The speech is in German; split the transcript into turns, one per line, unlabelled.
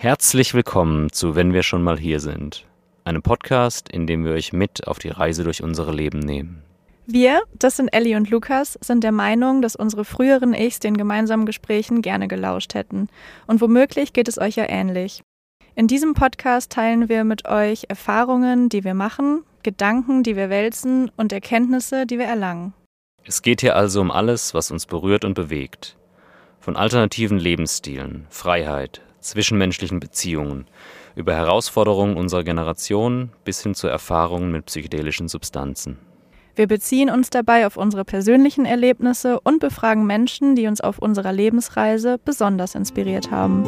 Herzlich willkommen zu Wenn wir schon mal hier sind, einem Podcast, in dem wir euch mit auf die Reise durch unsere Leben nehmen.
Wir, das sind Ellie und Lukas, sind der Meinung, dass unsere früheren Ichs den gemeinsamen Gesprächen gerne gelauscht hätten. Und womöglich geht es euch ja ähnlich. In diesem Podcast teilen wir mit euch Erfahrungen, die wir machen, Gedanken, die wir wälzen und Erkenntnisse, die wir erlangen.
Es geht hier also um alles, was uns berührt und bewegt. Von alternativen Lebensstilen, Freiheit, zwischenmenschlichen Beziehungen, über Herausforderungen unserer Generation bis hin zu Erfahrungen mit psychedelischen Substanzen.
Wir beziehen uns dabei auf unsere persönlichen Erlebnisse und befragen Menschen, die uns auf unserer Lebensreise besonders inspiriert haben.